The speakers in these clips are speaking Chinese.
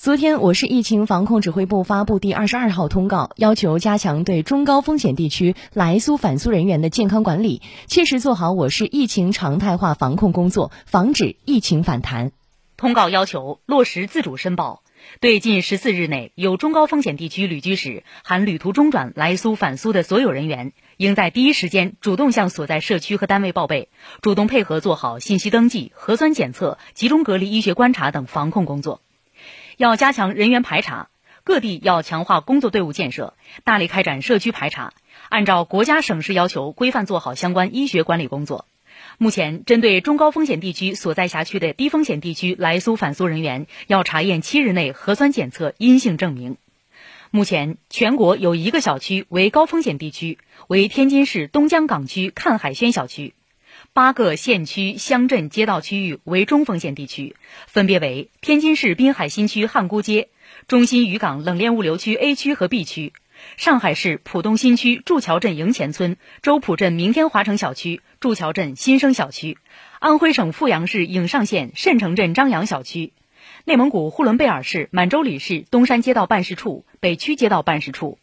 昨天，我市疫情防控指挥部发布第二十二号通告，要求加强对中高风险地区来苏返苏人员的健康管理，切实做好我市疫情常态化防控工作，防止疫情反弹。通告要求落实自主申报，对近十四日内有中高风险地区旅居史含旅途中转来苏返苏的所有人员，应在第一时间主动向所在社区和单位报备，主动配合做好信息登记、核酸检测、集中隔离医学观察等防控工作。要加强人员排查，各地要强化工作队伍建设，大力开展社区排查，按照国家省市要求规范做好相关医学管理工作。目前，针对中高风险地区所在辖区的低风险地区来苏返苏人员，要查验七日内核酸检测阴性证明。目前，全国有一个小区为高风险地区，为天津市东江港区看海轩小区。八个县区、乡镇、街道区域为中风险地区，分别为天津市滨海新区汉沽街、中心渔港冷链物流区 A 区和 B 区，上海市浦东新区祝桥镇营前村、周浦镇明天华城小区、祝桥镇新生小区，安徽省阜阳市颍上县慎城镇张杨小区，内蒙古呼伦贝尔市满洲里市东山街道办事处、北区街道办事处。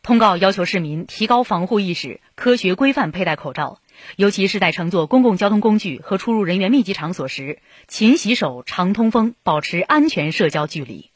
通告要求市民提高防护意识，科学规范佩戴口罩。尤其是在乘坐公共交通工具和出入人员密集场所时，勤洗手、常通风，保持安全社交距离。